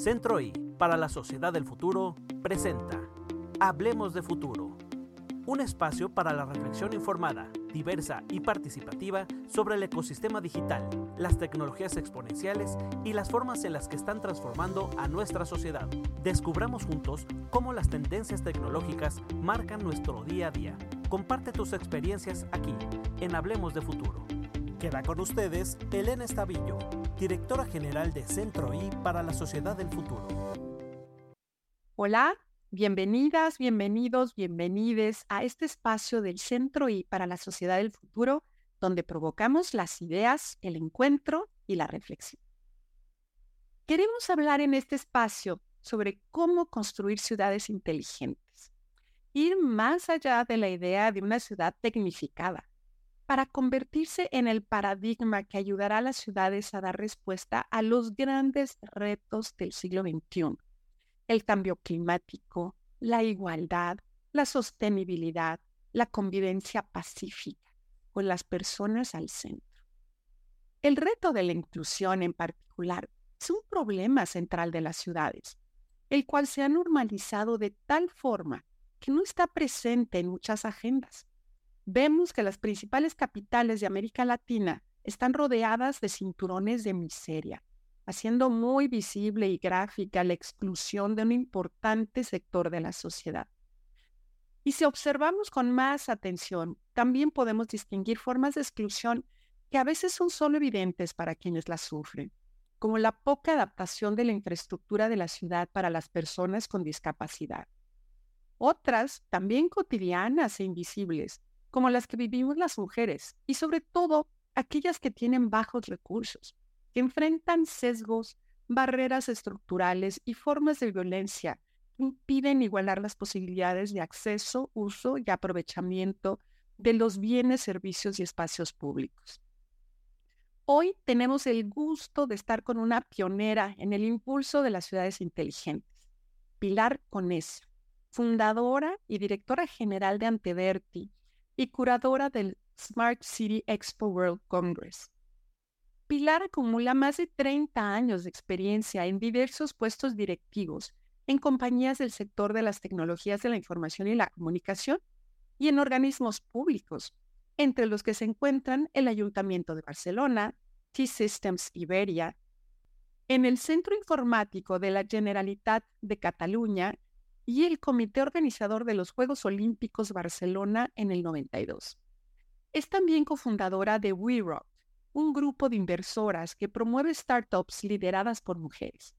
Centro I para la sociedad del futuro presenta Hablemos de futuro, un espacio para la reflexión informada, diversa y participativa sobre el ecosistema digital, las tecnologías exponenciales y las formas en las que están transformando a nuestra sociedad. Descubramos juntos cómo las tendencias tecnológicas marcan nuestro día a día. Comparte tus experiencias aquí, en Hablemos de Futuro. Queda con ustedes Elena Estavillo, directora general de Centro I para la Sociedad del Futuro. Hola, bienvenidas, bienvenidos, bienvenides a este espacio del Centro I para la Sociedad del Futuro, donde provocamos las ideas, el encuentro y la reflexión. Queremos hablar en este espacio sobre cómo construir ciudades inteligentes, ir más allá de la idea de una ciudad tecnificada para convertirse en el paradigma que ayudará a las ciudades a dar respuesta a los grandes retos del siglo XXI. El cambio climático, la igualdad, la sostenibilidad, la convivencia pacífica, con las personas al centro. El reto de la inclusión en particular es un problema central de las ciudades, el cual se ha normalizado de tal forma que no está presente en muchas agendas vemos que las principales capitales de América Latina están rodeadas de cinturones de miseria, haciendo muy visible y gráfica la exclusión de un importante sector de la sociedad. Y si observamos con más atención, también podemos distinguir formas de exclusión que a veces son solo evidentes para quienes las sufren, como la poca adaptación de la infraestructura de la ciudad para las personas con discapacidad. Otras, también cotidianas e invisibles, como las que vivimos las mujeres y sobre todo aquellas que tienen bajos recursos, que enfrentan sesgos, barreras estructurales y formas de violencia que impiden igualar las posibilidades de acceso, uso y aprovechamiento de los bienes, servicios y espacios públicos. Hoy tenemos el gusto de estar con una pionera en el impulso de las ciudades inteligentes, Pilar Conesa, fundadora y directora general de Anteverti, y curadora del Smart City Expo World Congress. Pilar acumula más de 30 años de experiencia en diversos puestos directivos en compañías del sector de las tecnologías de la información y la comunicación y en organismos públicos, entre los que se encuentran el Ayuntamiento de Barcelona, T-Systems Iberia, en el Centro Informático de la Generalitat de Cataluña y el comité organizador de los Juegos Olímpicos Barcelona en el 92. Es también cofundadora de WeRock, un grupo de inversoras que promueve startups lideradas por mujeres.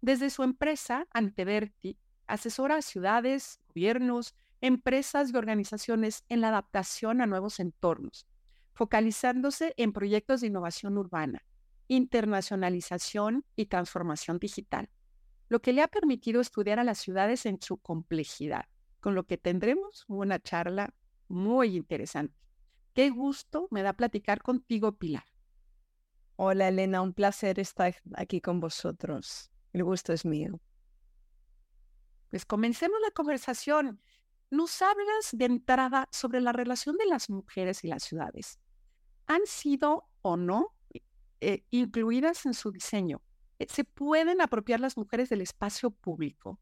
Desde su empresa, Anteverti, asesora a ciudades, gobiernos, empresas y organizaciones en la adaptación a nuevos entornos, focalizándose en proyectos de innovación urbana, internacionalización y transformación digital lo que le ha permitido estudiar a las ciudades en su complejidad, con lo que tendremos una charla muy interesante. Qué gusto me da platicar contigo, Pilar. Hola, Elena, un placer estar aquí con vosotros. El gusto es mío. Pues comencemos la conversación. Nos hablas de entrada sobre la relación de las mujeres y las ciudades. ¿Han sido o no eh, incluidas en su diseño? Eh, se pueden apropiar las mujeres del espacio público.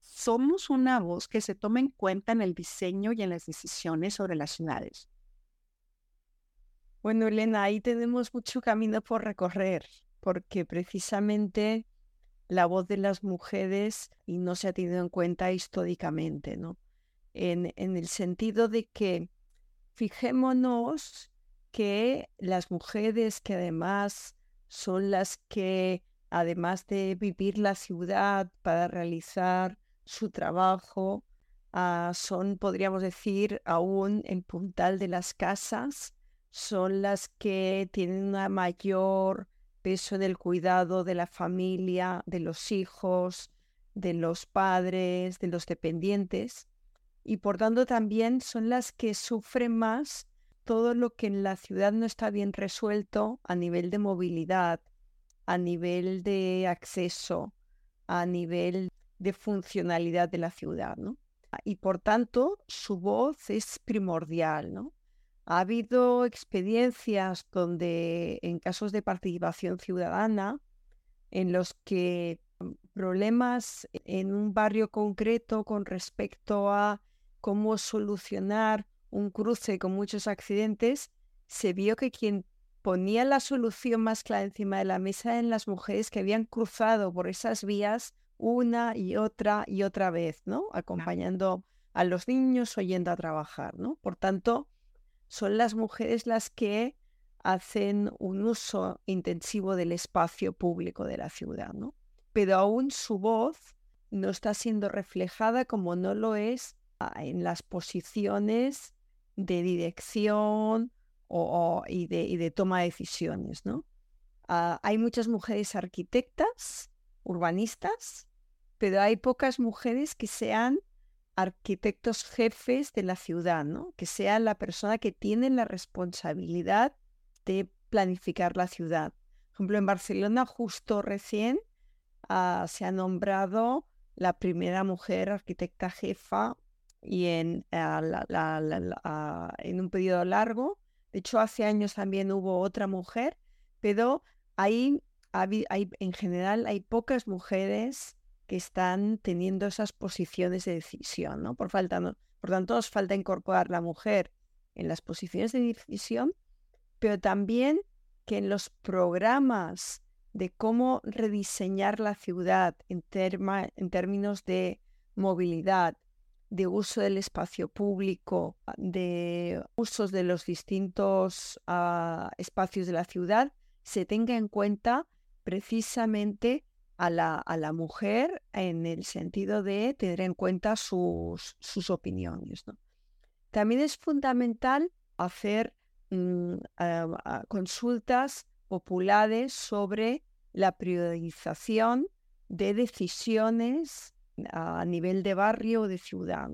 Somos una voz que se toma en cuenta en el diseño y en las decisiones sobre las ciudades. Bueno, Elena, ahí tenemos mucho camino por recorrer, porque precisamente la voz de las mujeres y no se ha tenido en cuenta históricamente, ¿no? En, en el sentido de que fijémonos que las mujeres que además son las que además de vivir la ciudad para realizar su trabajo, ah, son, podríamos decir, aún el puntal de las casas, son las que tienen un mayor peso en el cuidado de la familia, de los hijos, de los padres, de los dependientes, y por tanto también son las que sufren más todo lo que en la ciudad no está bien resuelto a nivel de movilidad, a nivel de acceso, a nivel de funcionalidad de la ciudad, ¿no? Y por tanto, su voz es primordial, ¿no? Ha habido experiencias donde, en casos de participación ciudadana, en los que problemas en un barrio concreto con respecto a cómo solucionar un cruce con muchos accidentes, se vio que quien ponía la solución más clara encima de la mesa eran las mujeres que habían cruzado por esas vías una y otra y otra vez, ¿no? Acompañando a los niños o yendo a trabajar, ¿no? Por tanto, son las mujeres las que hacen un uso intensivo del espacio público de la ciudad, ¿no? Pero aún su voz no está siendo reflejada como no lo es ah, en las posiciones de dirección o, y, de, toma de decisiones, ¿no? Ah, hay muchas mujeres arquitectas, urbanistas, pero hay pocas mujeres que sean arquitectos jefes de la ciudad, ¿no? Que sean la persona que tiene la responsabilidad de planificar la ciudad. Por ejemplo, en Barcelona justo recién ah, se ha nombrado la primera mujer arquitecta jefa y en, ah, ah, en un periodo largo. De hecho, hace años también hubo otra mujer, pero hay, en general hay pocas mujeres que están teniendo esas posiciones de decisión, ¿no? Por, falta, por tanto, nos falta incorporar la mujer en las posiciones de decisión, pero también que en los programas de cómo rediseñar la ciudad en términos de movilidad, de uso del espacio público, de usos de los distintos ah, espacios de la ciudad, se tenga en cuenta precisamente a la, a la, mujer en el sentido de tener en cuenta sus, sus opiniones. También es fundamental hacer mm, consultas populares sobre la priorización de decisiones a nivel de barrio o de ciudad.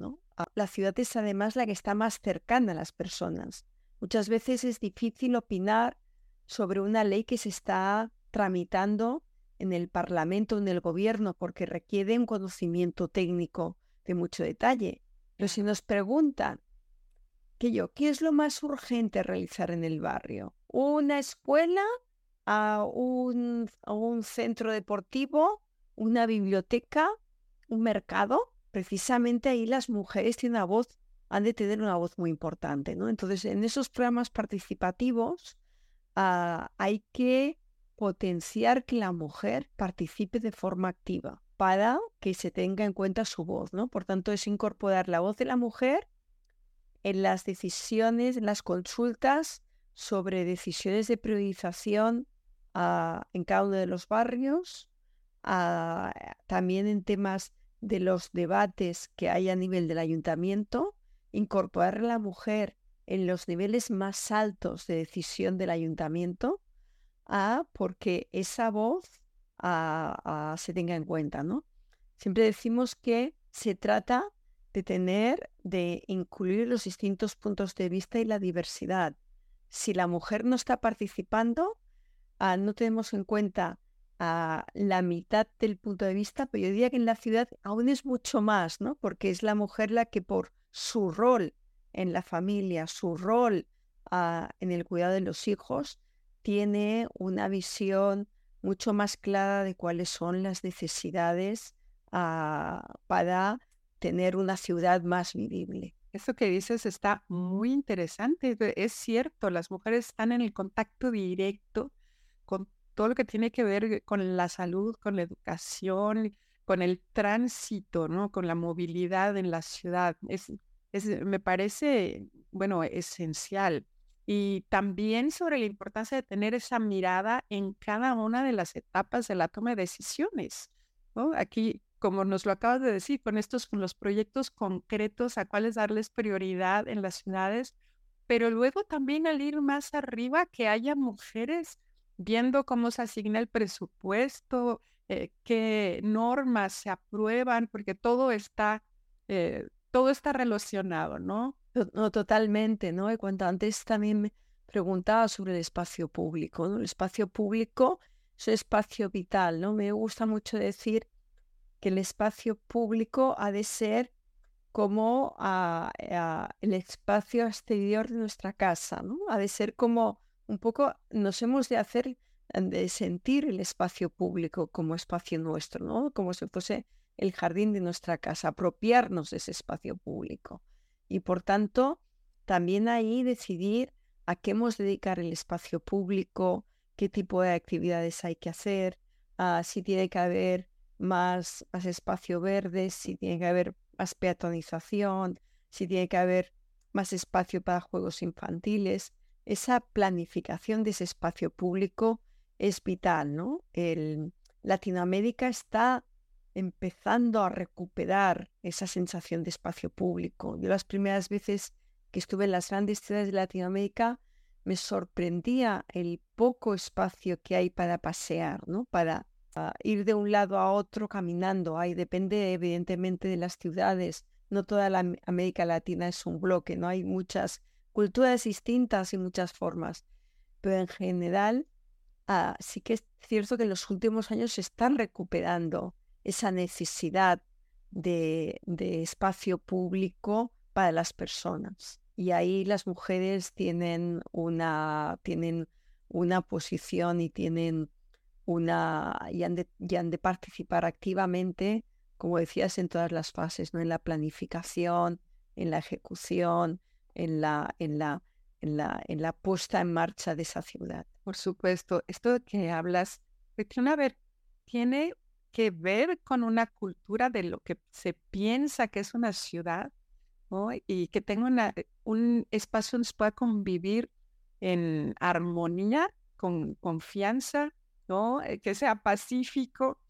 La ciudad es además la que está más cercana a las personas. Muchas veces es difícil opinar sobre una ley que se está tramitando en el Parlamento, en el gobierno, porque requiere un conocimiento técnico de mucho detalle. Pero si nos preguntan, que yo, ¿qué es lo más urgente realizar en el barrio? ¿Una escuela? ¿A un, a un centro deportivo? ¿Una biblioteca? ¿Un mercado? Precisamente ahí las mujeres tienen una voz, han de tener una voz muy importante, ¿no? Entonces, en esos programas participativos ah, hay que potenciar que la mujer participe de forma activa para que se tenga en cuenta su voz, ¿no? Por tanto, es incorporar la voz de la mujer en las decisiones, en las consultas sobre decisiones de priorización ah, en cada uno de los barrios, ah, también en temas de los debates que hay a nivel del ayuntamiento, incorporar a la mujer en los niveles más altos de decisión del ayuntamiento, a porque esa voz se tenga en cuenta, ¿no? Siempre decimos que se trata de tener, de incluir los distintos puntos de vista y la diversidad. Si la mujer no está participando, ah, no tenemos en cuenta a la mitad del punto de vista, pero yo diría que en la ciudad aún es mucho más, ¿no? Porque es la mujer la que por su rol en la familia, su rol ah, en el cuidado de los hijos, tiene una visión mucho más clara de cuáles son las necesidades ah, para tener una ciudad más vivible. Eso que dices está muy interesante. Es cierto, las mujeres están en el contacto directo con todo lo que tiene que ver con la salud, con la educación, con el tránsito, ¿no? Con la movilidad en la ciudad. Es, me parece, bueno, esencial y también sobre la importancia de tener esa mirada en cada una de las etapas de la toma de decisiones. Aquí, como nos lo acabas de decir, con estos, con los proyectos concretos a cuáles darles prioridad en las ciudades, pero luego también al ir más arriba, que haya mujeres viendo cómo se asigna el presupuesto, eh, qué normas se aprueban, porque todo está, eh, todo está relacionado, ¿no? No, totalmente, ¿no? Y cuando antes también me preguntaba sobre el espacio público, ¿no? El espacio público es un espacio vital, ¿no? Me gusta mucho decir que el espacio público ha de ser como ah, ah, el espacio exterior de nuestra casa, ¿no? Ha de ser como un poco, nos hemos de hacer de sentir el espacio público como espacio nuestro, ¿no? Como si fuese el jardín de nuestra casa, apropiarnos de ese espacio público. Y por tanto, también ahí decidir a qué hemos dedicar el espacio público, qué tipo de actividades hay que hacer, ah, si tiene que haber más, más espacio verde, si tiene que haber más peatonización, si tiene que haber más espacio para juegos infantiles. Esa planificación de ese espacio público es vital, ¿no? El, Latinoamérica está empezando a recuperar esa sensación de espacio público. Yo las primeras veces que estuve en las grandes ciudades de Latinoamérica me sorprendía el poco espacio que hay para pasear, ¿no? Para ah, ir de un lado a otro caminando. Ahí depende evidentemente de las ciudades. No toda la América Latina es un bloque, no hay muchas culturas distintas y muchas formas. Pero en general Ah, sí que es cierto que en los últimos años se están recuperando esa necesidad de, espacio público para las personas. Y ahí las mujeres tienen una, tienen una posición y tienen una han, de, y han de participar activamente, como decías, en todas las fases, ¿no? En la planificación, en la ejecución, en la, en la en la, en la puesta en marcha de esa ciudad. Por supuesto, esto que hablas, tiene, ver, tiene que ver con una cultura de lo que se piensa que es una ciudad, y que tenga una, un espacio donde se pueda convivir en armonía, con confianza, ¿no? Eh, que sea pacífico.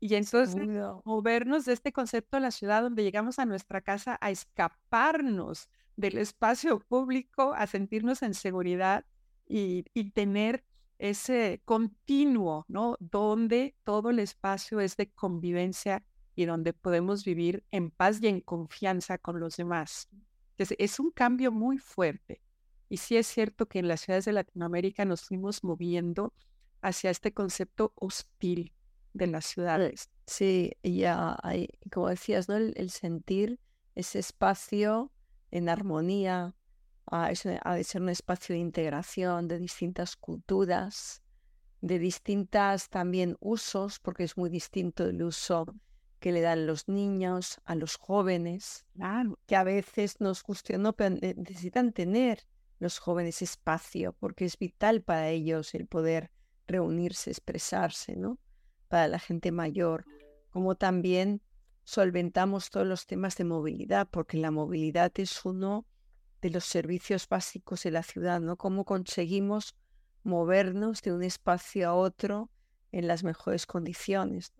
Y entonces movernos de este concepto de la ciudad donde llegamos a nuestra casa a escaparnos del espacio público a sentirnos en seguridad y, tener ese continuo, ¿no? Donde todo el espacio es de convivencia y donde podemos vivir en paz y en confianza con los demás. Entonces, es un cambio muy fuerte. Y sí es cierto que en las ciudades de Latinoamérica nos fuimos moviendo hacia este concepto hostil de las ciudades. Sí, ya hay, como decías, ¿no? el sentir ese espacio en armonía, ha de ser un espacio de integración de distintas culturas, de distintas también usos, porque es muy distinto el uso que le dan los niños a los jóvenes, que a veces nos cuestionan, pero necesitan tener los jóvenes espacio, porque es vital para ellos el poder reunirse, expresarse, ¿no? Para la gente mayor, como también solventamos todos los temas de movilidad, porque la movilidad es uno de los servicios básicos de la ciudad, ¿no? Cómo conseguimos movernos de un espacio a otro en las mejores condiciones.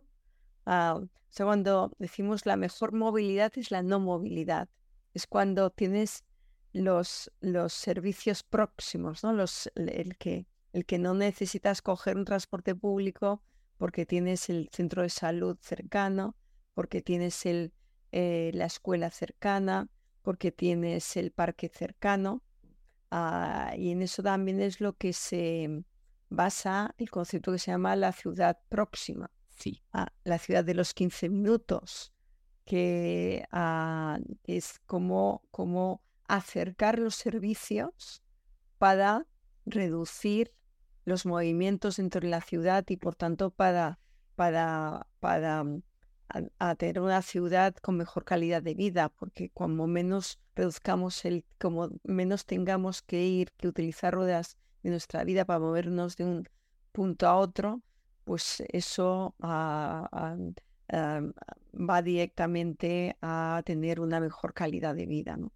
Ah, o sea, cuando decimos la mejor movilidad es la no movilidad, es cuando tienes los, los servicios próximos, ¿no? Los, el, que, el que no necesitas coger un transporte público porque tienes el centro de salud cercano, porque tienes el, eh, la escuela cercana, porque tienes el parque cercano. Ah, y en eso también es lo que se basa el concepto que se llama la ciudad próxima. Sí. Ah, la ciudad de los 15 minutos, que ah, es como, como acercar los servicios para reducir los movimientos dentro de la ciudad y por tanto para, para, para a, tener una ciudad con mejor calidad de vida, porque cuando menos reduzcamos el, como menos tengamos que ir, que utilizar ruedas de nuestra vida para movernos de un punto a otro, pues eso ah, ah, ah, va directamente a tener una mejor calidad de vida. ¿no?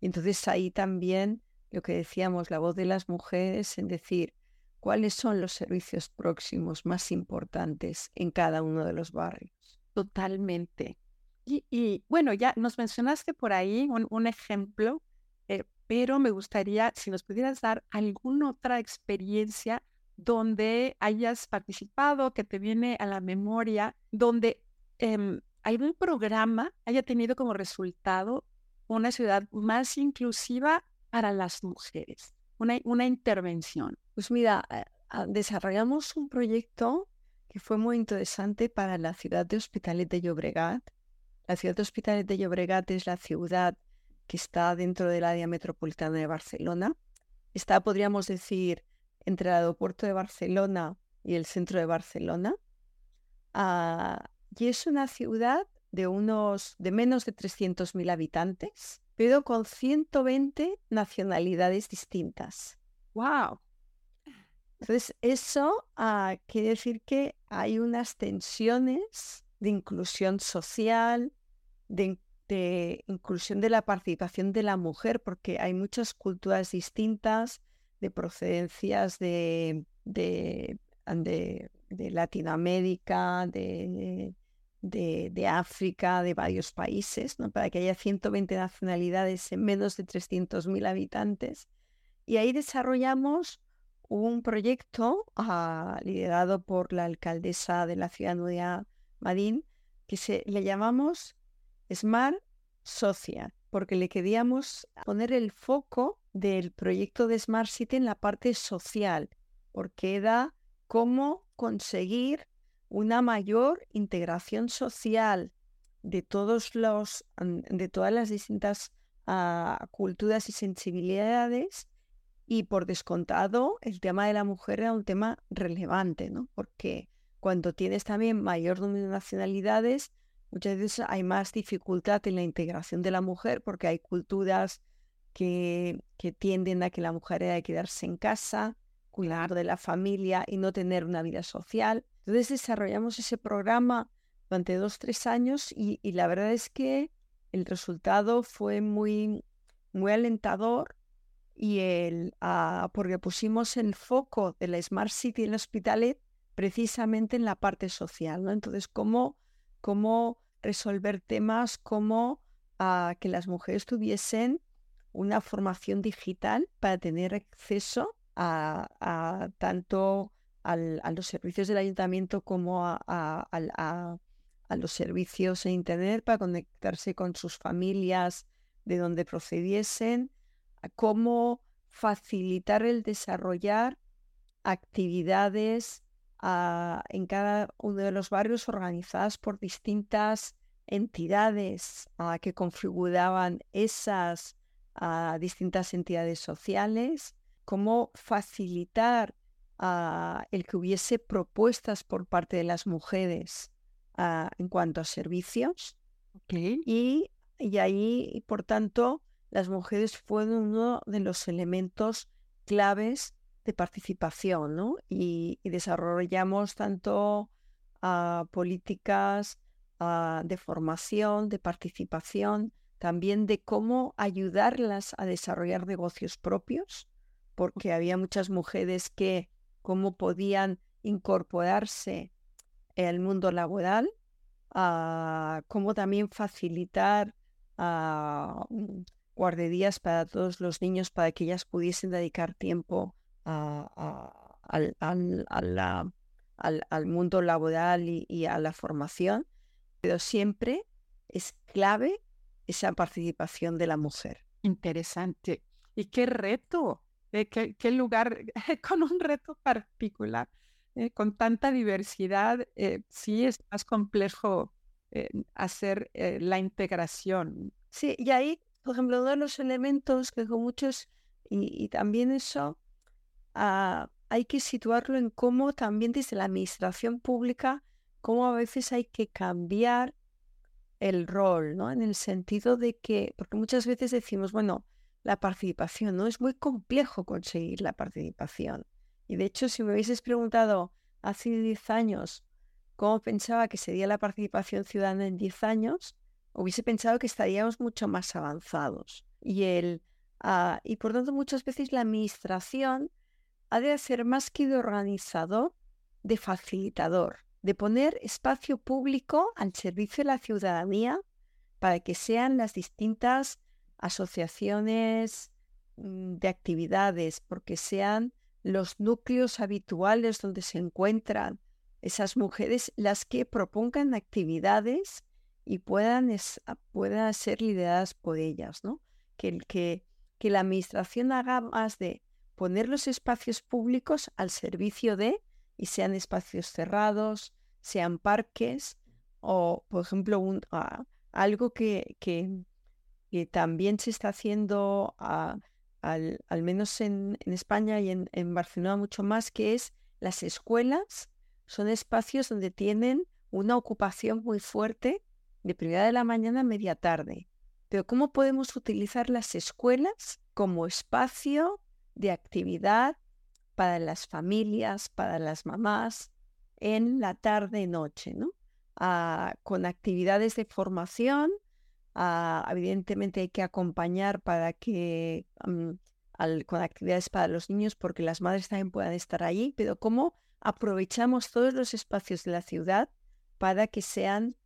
Y entonces ahí también lo que decíamos, la voz de las mujeres en decir cuáles son los servicios próximos más importantes en cada uno de los barrios. Totalmente. Y, bueno, ya nos mencionaste por ahí un, ejemplo, eh, pero me gustaría si nos pudieras dar alguna otra experiencia donde hayas participado, que te viene a la memoria, donde eh, algún programa haya tenido como resultado una ciudad más inclusiva para las mujeres, una, una intervención. Pues mira, eh, ah, desarrollamos un proyecto que fue muy interesante para la ciudad de Hospitalet de Llobregat. La ciudad de Hospitalet de Llobregat es la ciudad que está dentro del área metropolitana de Barcelona. Está, podríamos decir, entre el aeropuerto de Barcelona y el centro de Barcelona. Ah, y es una ciudad de unos de menos de 300.000 habitantes, pero con 120 nacionalidades distintas. ¡Wow! Entonces, eso ah, quiere decir que hay unas tensiones de inclusión social, de, inclusión de la participación de la mujer, porque hay muchas culturas distintas, de procedencias de, Latinoamérica, de, África, de varios países, para que haya 120 nacionalidades en menos de 300.000 habitantes. Y ahí desarrollamos un proyecto ah, liderado por la alcaldesa de la ciudad Nueva Madín, que se, le llamamos Smart Social, porque le queríamos poner el foco del proyecto de Smart City en la parte social, porque era cómo conseguir una mayor integración social de todos los de todas las distintas ah, culturas y sensibilidades y por descontado, el tema de la mujer era un tema relevante, ¿no? Porque cuando tienes también mayor número de nacionalidades, muchas veces hay más dificultad en la integración de la mujer porque hay culturas que, que tienden a que la mujer haya que quedarse en casa, cuidar de la familia y no tener una vida social. Entonces desarrollamos ese programa durante dos, tres años y, y la verdad es que el resultado fue muy, muy alentador y el, ah, porque pusimos el foco de la Smart City en Hospitalet precisamente en la parte social, ¿no? Entonces, cómo, cómo resolver temas como uh, que las mujeres tuviesen una formación digital para tener acceso a, tanto a los servicios del ayuntamiento como a, a, los servicios en Internet para conectarse con sus familias de donde procediesen, cómo facilitar el desarrollar actividades ah, en cada uno de los barrios organizadas por distintas entidades ah, que configuraban esas ah, distintas entidades sociales, cómo facilitar el que hubiese propuestas por parte de las mujeres en cuanto a servicios. Y, y ahí, por tanto, las mujeres fueron uno de los elementos claves de participación, ¿no? Y, desarrollamos tanto ah, políticas ah, de formación, de participación, también de cómo ayudarlas a desarrollar negocios propios, porque había muchas mujeres que cómo podían incorporarse al mundo laboral, uh, cómo también facilitar guarderías para todos los niños para que ellas pudiesen dedicar tiempo al, mundo laboral y, a la formación, pero siempre es clave esa participación de la mujer. Interesante. ¿Y qué reto? Eh, ¿Qué, lugar con un reto particular? Eh, con tanta diversidad, eh, sí es más complejo hacer la integración. Sí, y ahí por ejemplo, uno de los elementos que con muchos, y, también eso, ah, hay que situarlo en cómo también desde la administración pública, cómo a veces hay que cambiar el rol, ¿no? En el sentido de que, porque muchas veces decimos, bueno, la participación, ¿no? Es muy complejo conseguir la participación. Y de hecho, si me hubieses preguntado hace 10 años cómo pensaba que sería la participación ciudadana en 10 años, hubiese pensado que estaríamos mucho más avanzados. Y, el, ah, y por tanto, muchas veces la administración ha de hacer más que de organizador, de facilitador, de poner espacio público al servicio de la ciudadanía para que sean las distintas asociaciones mm, de actividades, porque sean los núcleos habituales donde se encuentran esas mujeres las que propongan actividades y puedan, ah, puedan ser lideradas por ellas, ¿no? Que, que, que la administración haga más de poner los espacios públicos al servicio de, y sean espacios cerrados, sean parques, o por ejemplo, un, ah, algo que, que, también se está haciendo, ah, al, al, menos en, España y en Barcelona mucho más, que es las escuelas son espacios donde tienen una ocupación muy fuerte de primera de la mañana a media tarde. Pero ¿cómo podemos utilizar las escuelas como espacio de actividad para las familias, para las mamás, en la tarde-noche, ¿no? Ah, con actividades de formación, ah, evidentemente hay que acompañar para que, con actividades para los niños, porque las madres también puedan estar allí, pero cómo aprovechamos todos los espacios de la ciudad para que sean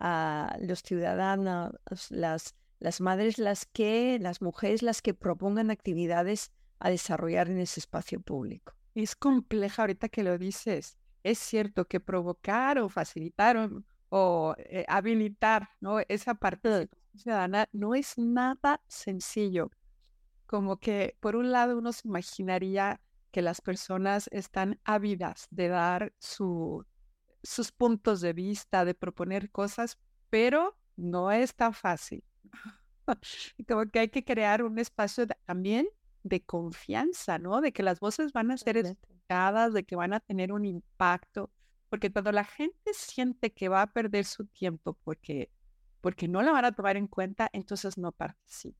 ah, los ciudadanos, las, las madres las que, las mujeres las que propongan actividades a desarrollar en ese espacio público. Es compleja ahorita que lo dices. Es cierto que provocar o facilitar o, eh, habilitar ¿no? esa parte ciudadana no es nada sencillo. Como que por un lado uno se imaginaría que las personas están ávidas de dar su, sus puntos de vista, de proponer cosas, pero no es tan fácil. Como que hay que crear un espacio también de confianza, ¿no? De que las voces van a ser escuchadas, de que van a tener un impacto, porque cuando la gente siente que va a perder su tiempo porque, porque no la van a tomar en cuenta, entonces no participa.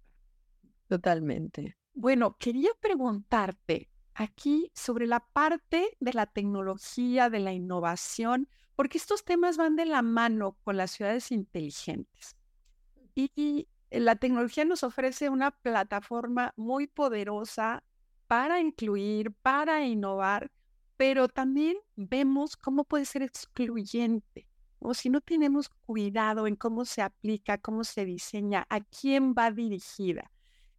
Totalmente. Bueno, quería preguntarte aquí sobre la parte de la tecnología, de la innovación, porque estos temas van de la mano con las ciudades inteligentes. Y eh, la tecnología nos ofrece una plataforma muy poderosa para incluir, para innovar, pero también vemos cómo puede ser excluyente. O si no tenemos cuidado en cómo se aplica, cómo se diseña, a quién va dirigida.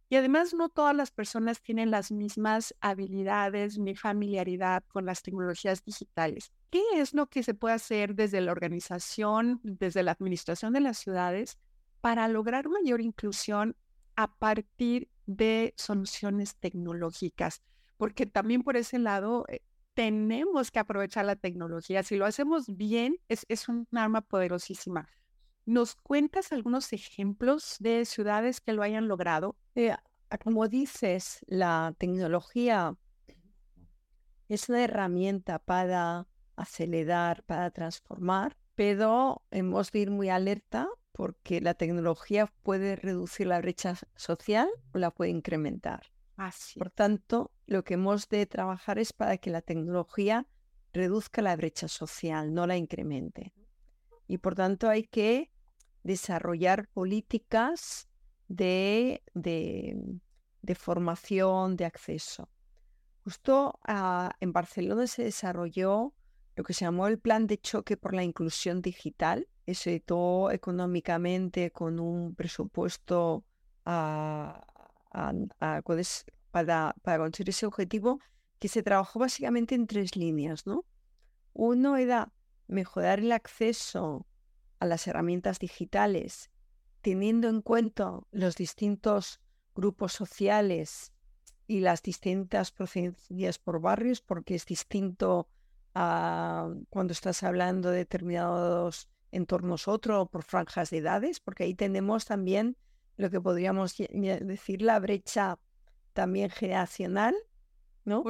Y además no todas las personas tienen las mismas habilidades ni familiaridad con las tecnologías digitales. ¿Qué es lo que se puede hacer desde la organización, desde la administración de las ciudades para lograr mayor inclusión a partir de soluciones tecnológicas, porque también por ese lado eh, tenemos que aprovechar la tecnología. Si lo hacemos bien, es, es un arma poderosísima. ¿Nos cuentas algunos ejemplos de ciudades que lo hayan logrado? Eh, como dices, la tecnología es una herramienta para acelerar, para transformar, pero hemos de ir muy alerta porque la tecnología puede reducir la brecha social o la puede incrementar. Así. Por tanto, lo que hemos de trabajar es para que la tecnología reduzca la brecha social, no la incremente. Y por tanto hay que desarrollar políticas de, de, formación, de acceso. Justo ah, en Barcelona se desarrolló lo que se llamó el Plan de Choque por la Inclusión Digital, se todo económicamente con un presupuesto para, para conseguir ese objetivo, que se trabajó básicamente en tres líneas, ¿no? Uno era mejorar el acceso a las herramientas digitales, teniendo en cuenta los distintos grupos sociales y las distintas procedencias por barrios, porque es distinto a cuando estás hablando de determinados entornos otros por franjas de edades, porque ahí tenemos también lo que podríamos decir la brecha también generacional, ¿no?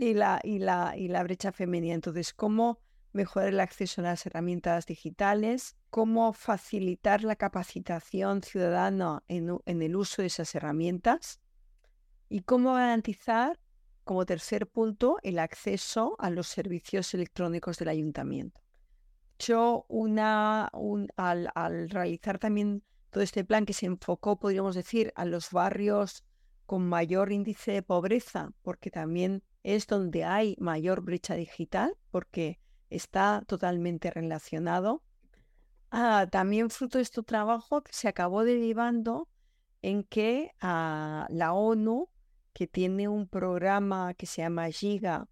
Y la, y la, y la brecha femenina. Entonces, ¿cómo mejorar el acceso a las herramientas digitales? ¿Cómo facilitar la capacitación ciudadana en, el uso de esas herramientas? ¿Y cómo garantizar, como tercer punto, el acceso a los servicios electrónicos del ayuntamiento? una, al, al, realizar también todo este plan que se enfocó, podríamos decir, a los barrios con mayor índice de pobreza, porque también es donde hay mayor brecha digital, porque está totalmente relacionado. Ah, también fruto de este trabajo se acabó derivando en que ah, la ONU, que tiene un programa que se llama GIGA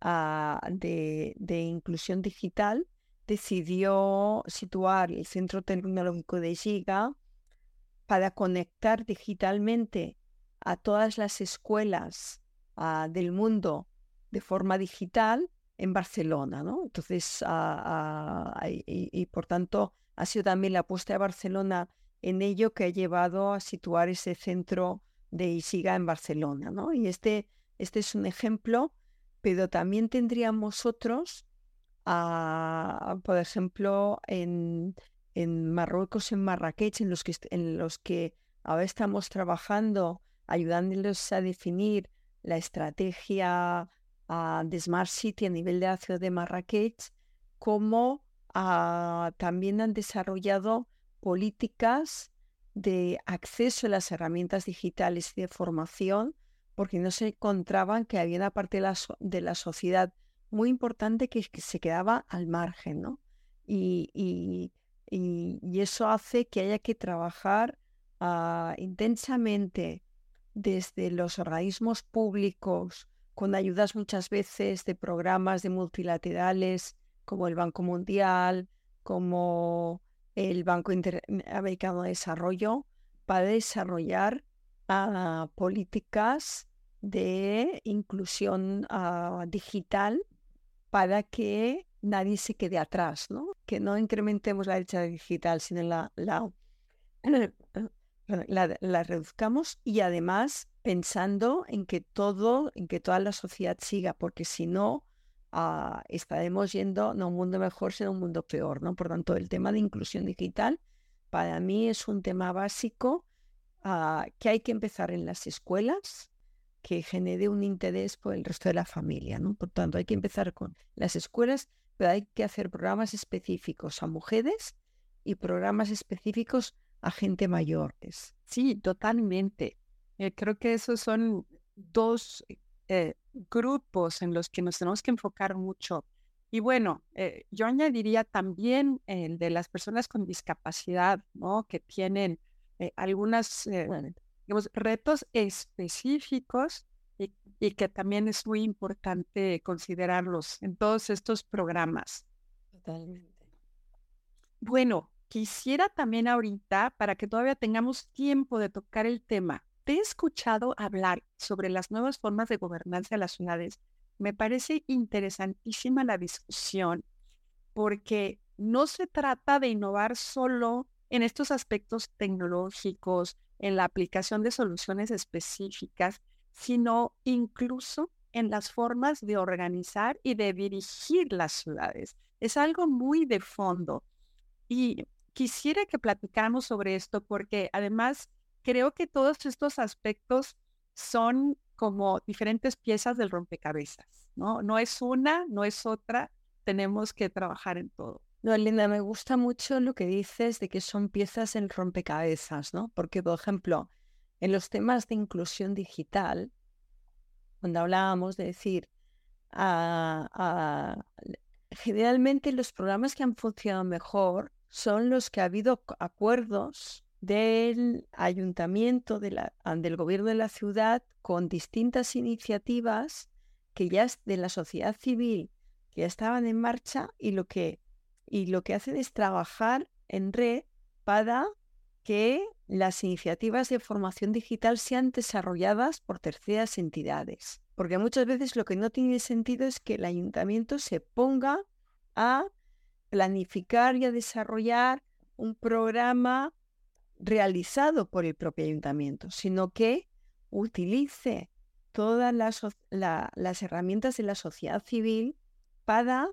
ah, de, inclusión digital, decidió situar el Centro Tecnológico de Giga para conectar digitalmente a todas las escuelas del mundo de forma digital en Barcelona, ¿no? Entonces, y, por tanto, ha sido también la apuesta de Barcelona en ello que ha llevado a situar ese centro de ISIGA en Barcelona, ¿no? Y este, este es un ejemplo pero también tendríamos otros, por ejemplo, en, en Marruecos, en Marrakech, en los que, en los que ahora estamos trabajando, ayudándoles a definir la estrategia ah, de Smart City a nivel de la ciudad de Marrakech, como ah, también han desarrollado políticas de acceso a las herramientas digitales y de formación, porque no se encontraban que había una parte de la, sociedad muy importante que, se quedaba al margen, ¿no? Y, y, eso hace que haya que trabajar ah, intensamente desde los organismos públicos, con ayudas muchas veces de programas de multilaterales como el Banco Mundial, como el Banco Interamericano de Desarrollo, para desarrollar ah, políticas de inclusión ah, digital para que nadie se quede atrás, ¿no? Que no incrementemos la brecha digital, sino la, la, la, reduzcamos y además pensando en que todo, en que toda la sociedad siga, porque si no, ah, estaremos yendo no a un mundo mejor, sino a un mundo peor, ¿no? Por tanto, el tema de inclusión digital para mí es un tema básico ah, que hay que empezar en las escuelas, que genere un interés por el resto de la familia, ¿no? Por tanto, hay que empezar con las escuelas, pero hay que hacer programas específicos a mujeres y programas específicos a gente mayor. Sí, totalmente. Eh, creo que esos son dos eh, grupos en los que nos tenemos que enfocar mucho. Y bueno, eh, yo añadiría también el de las personas con discapacidad, ¿no? Que tienen algunos retos específicos y, y, que también es muy importante considerarlos en todos estos programas. Totalmente. Bueno, Quisiera también ahorita, para que todavía tengamos tiempo de tocar el tema, he escuchado hablar sobre las nuevas formas de gobernanza de las ciudades. Me parece interesantísima la discusión porque no se trata de innovar solo en estos aspectos tecnológicos, en la aplicación de soluciones específicas, sino incluso en las formas de organizar y de dirigir las ciudades. Es algo muy de fondo. Y quisiera que platicáramos sobre esto porque además creo que todos estos aspectos son como diferentes piezas del rompecabezas, ¿no? No es una, no es otra, tenemos que trabajar en todo. No, Linda, me gusta mucho lo que dices de que son piezas en rompecabezas, ¿no? Porque, por ejemplo, en los temas de inclusión digital, cuando hablábamos de decir, ah, ah, generalmente los programas que han funcionado mejor son los que ha habido acuerdos del ayuntamiento, de la, del gobierno de la ciudad, con distintas iniciativas que ya de la sociedad civil que ya estaban en marcha y lo que, y lo que hacen es trabajar en red para que las iniciativas de formación digital sean desarrolladas por terceras entidades. Porque muchas veces lo que no tiene sentido es que el ayuntamiento se ponga a planificar y a desarrollar un programa realizado por el propio ayuntamiento, sino que utilice todas las, herramientas de la sociedad civil para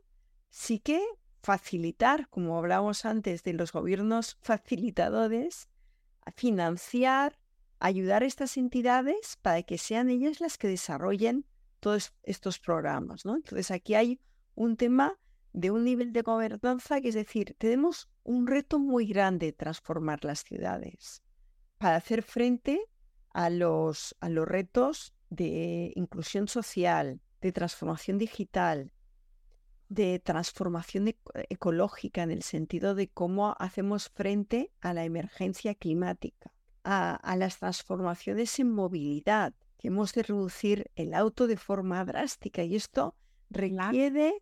sí que facilitar, como hablábamos antes de los gobiernos facilitadores, financiar, ayudar a estas entidades para que sean ellas las que desarrollen todos estos programas. ¿no? Entonces aquí hay un tema de un nivel de gobernanza que es decir, tenemos un reto muy grande transformar las ciudades para hacer frente a los, a los retos de inclusión social, de transformación digital, de transformación ecológica en el sentido de cómo hacemos frente a la emergencia climática, a, las transformaciones en movilidad, que hemos de reducir el auto de forma drástica y esto requiere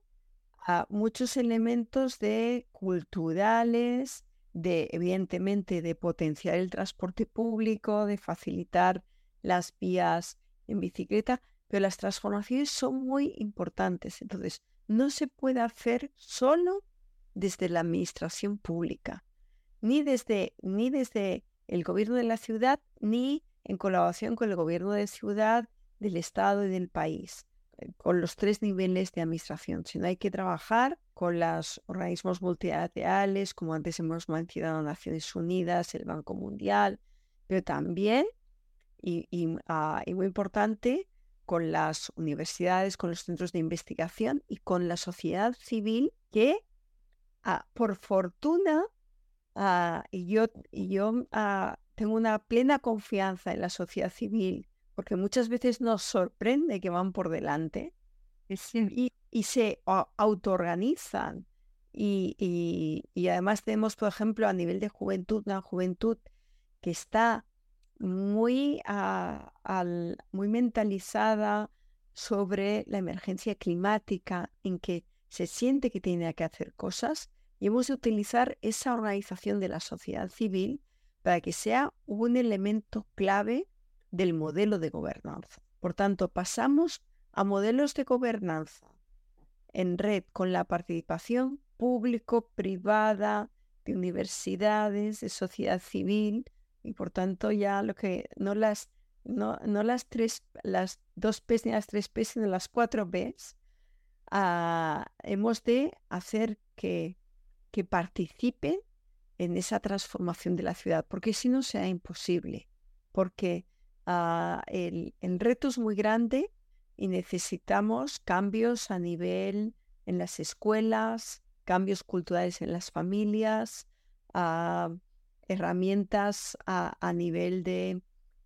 a muchos elementos de culturales, de evidentemente de potenciar el transporte público, de facilitar las vías en bicicleta, pero las transformaciones son muy importantes. Entonces, no se puede hacer solo desde la administración pública, ni desde, ni desde el gobierno de la ciudad, ni en colaboración con el gobierno de ciudad, del Estado y del país. Con los tres niveles de administración, sino hay que trabajar con los organismos multilaterales, como antes hemos mencionado, Naciones Unidas, el Banco Mundial, pero también, y, ah, muy importante, con las universidades, con los centros de investigación y con la sociedad civil que, ah, por fortuna, ah, y yo, y yo tengo una plena confianza en la sociedad civil porque muchas veces nos sorprende que van por delante y, se autoorganizan. Y, y, además tenemos, por ejemplo, a nivel de juventud, una juventud que está muy, ah, muy mentalizada sobre la emergencia climática, en que se siente que tiene que hacer cosas y hemos de utilizar esa organización de la sociedad civil para que sea un elemento clave del modelo de gobernanza. Por tanto, pasamos a modelos de gobernanza en red con la participación público-privada de universidades, de sociedad civil, y por tanto ya lo que no las no, no las tres las dos P's ni las tres P's sino las cuatro B's ah, hemos de hacer que, que participen en esa transformación de la ciudad porque si no sea imposible porque Ah, el, reto es muy grande y necesitamos cambios a nivel en las escuelas, cambios culturales en las familias, herramientas a, nivel de,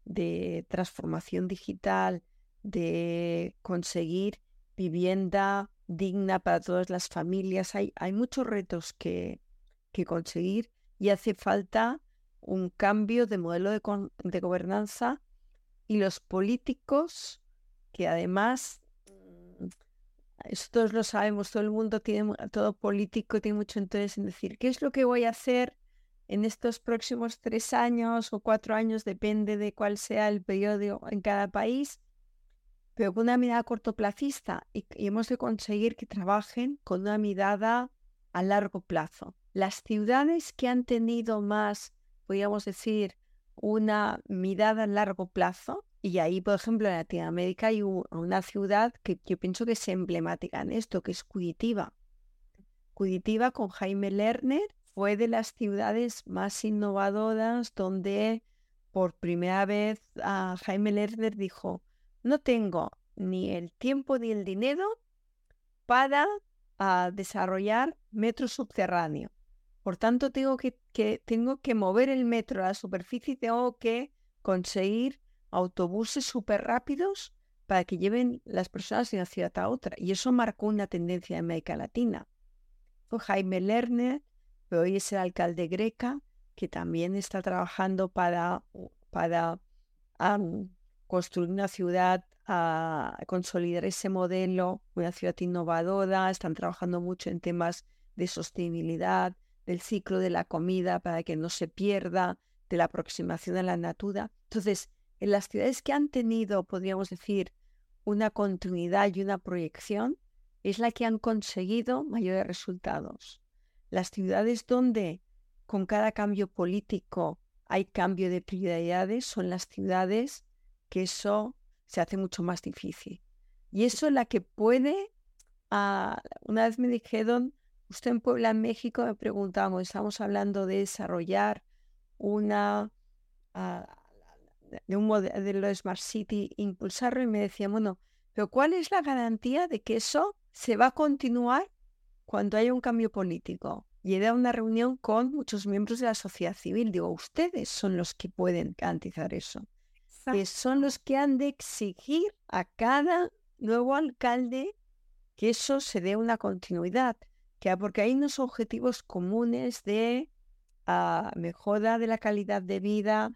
de, transformación digital, de conseguir vivienda digna para todas las familias. Hay, hay muchos retos que, que, conseguir y hace falta un cambio de modelo de, de gobernanza y los políticos, que además, mm, todos lo sabemos, todo el mundo tiene, todo político tiene mucho interés en decir, ¿qué es lo que voy a hacer en estos próximos tres años o cuatro años? Depende de cuál sea el periodo en cada país, pero con una mirada cortoplacista y, y hemos de conseguir que trabajen con una mirada a largo plazo. Las ciudades que han tenido más, podríamos decir, una mirada a largo plazo. Y ahí, por ejemplo, en Latinoamérica hay una ciudad que yo pienso que es emblemática en esto, que es Curitiba. Curitiba con Jaime Lerner fue de las ciudades más innovadoras donde por primera vez a Jaime Lerner dijo, no tengo ni el tiempo ni el dinero para ah, desarrollar metro subterráneo. Por tanto, tengo que, tengo que mover el metro a la superficie y tengo que conseguir autobuses súper rápidos para que lleven las personas de una ciudad a otra. Y eso marcó una tendencia en América Latina. Fue Jaime Lerner, que hoy es el alcalde Greca, que también está trabajando para, para construir una ciudad, a consolidar ese modelo, una ciudad innovadora. Están trabajando mucho en temas de sostenibilidad, del ciclo de la comida para que no se pierda, de la aproximación a la natura. Entonces, en las ciudades que han tenido, podríamos decir, una continuidad y una proyección, es la que han conseguido mayores resultados. Las ciudades donde con cada cambio político hay cambio de prioridades son las ciudades que eso se hace mucho más difícil. Y eso es la que puede, ah, una vez me dijeron, Usted en Puebla, México, me preguntamos, estamos hablando de desarrollar una, ah, de un modelo de Smart City, impulsarlo, y me decía, bueno, pero ¿cuál es la garantía de que eso se va a continuar cuando haya un cambio político? Y he dado una reunión con muchos miembros de la sociedad civil. Digo, ustedes son los que pueden garantizar eso. Que son los que han de exigir a cada nuevo alcalde que eso se dé una continuidad que porque hay unos objetivos comunes de ah, mejora de la calidad de vida,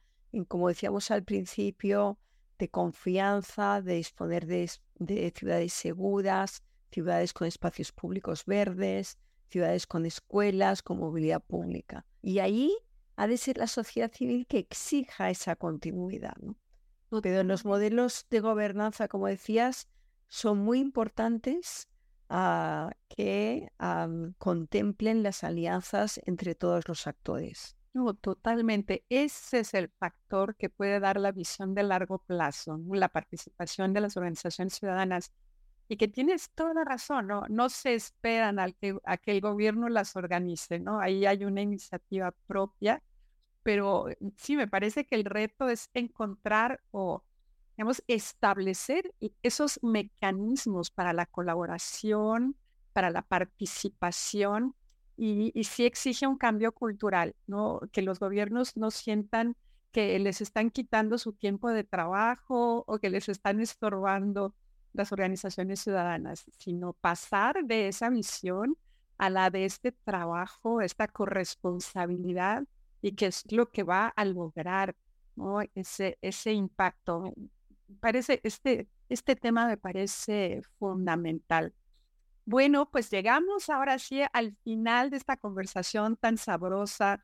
como decíamos al principio, de confianza, de disponer de, de ciudades seguras, ciudades con espacios públicos verdes, ciudades con escuelas, con movilidad pública. Y ahí ha de ser la sociedad civil que exija esa continuidad. ¿no? Pero los modelos de gobernanza, como decías, son muy importantes que contemplen las alianzas entre todos los actores. No, totalmente. Ese es el factor que puede dar la visión de largo plazo, la participación de las organizaciones ciudadanas. y que tienes toda razón, ¿no? No se esperan a que, a que el gobierno las organice, ¿no? Ahí hay una iniciativa propia, pero eh, sí, me parece que el reto es encontrar o, digamos, establecer esos mecanismos para la colaboración, para la participación y, y sí exige un cambio cultural, ¿no? Que los gobiernos no sientan que les están quitando su tiempo de trabajo o que les están estorbando las organizaciones ciudadanas, sino pasar de esa visión a la de este trabajo, esta corresponsabilidad y que es lo que va a lograr ese, ese impacto. Parece, este, este tema me parece fundamental. Bueno, pues llegamos ahora sí al final de esta conversación tan sabrosa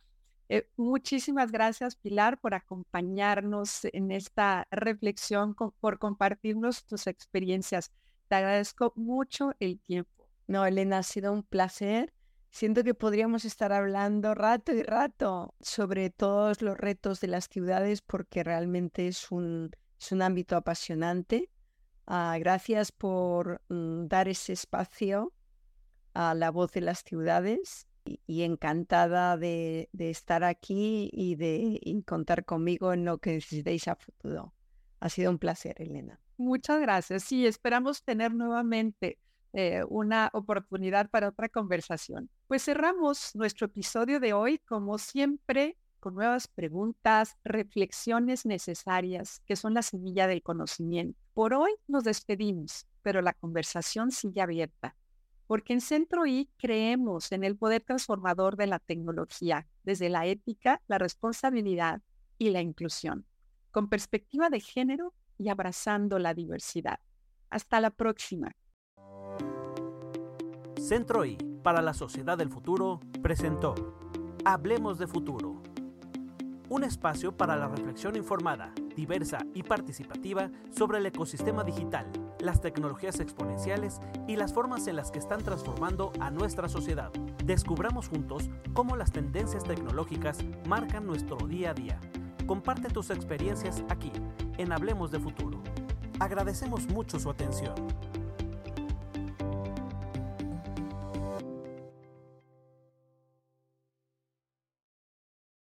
eh, muchísimas gracias, Pilar, por acompañarnos en esta reflexión, por compartirnos tus experiencias. Te agradezco mucho el tiempo. No, Elena, ha sido un placer. Siento que podríamos estar hablando rato y rato sobre todos los retos de las ciudades porque realmente es un, es un ámbito apasionante. Ah, gracias por mm, dar ese espacio a la voz de las ciudades y, encantada de, estar aquí y de contar conmigo en lo que necesitéis a futuro. Ha sido un placer, Elena. Muchas gracias. Sí, esperamos tener nuevamente eh, una oportunidad para otra conversación. Pues cerramos nuestro episodio de hoy, como siempre, con nuevas preguntas, reflexiones necesarias, que son la semilla del conocimiento. Por hoy nos despedimos, pero la conversación sigue abierta porque en Centro I creemos en el poder transformador de la tecnología, desde la ética, la responsabilidad y la inclusión, con perspectiva de género y abrazando la diversidad. Hasta la próxima. Centro I para la sociedad del futuro presentó Hablemos de futuro un espacio para la reflexión informada, diversa y participativa sobre el ecosistema digital, las tecnologías exponenciales y las formas en las que están transformando a nuestra sociedad. Descubramos juntos cómo las tendencias tecnológicas marcan nuestro día a día. Comparte tus experiencias aquí, en Hablemos de Futuro. Agradecemos mucho su atención.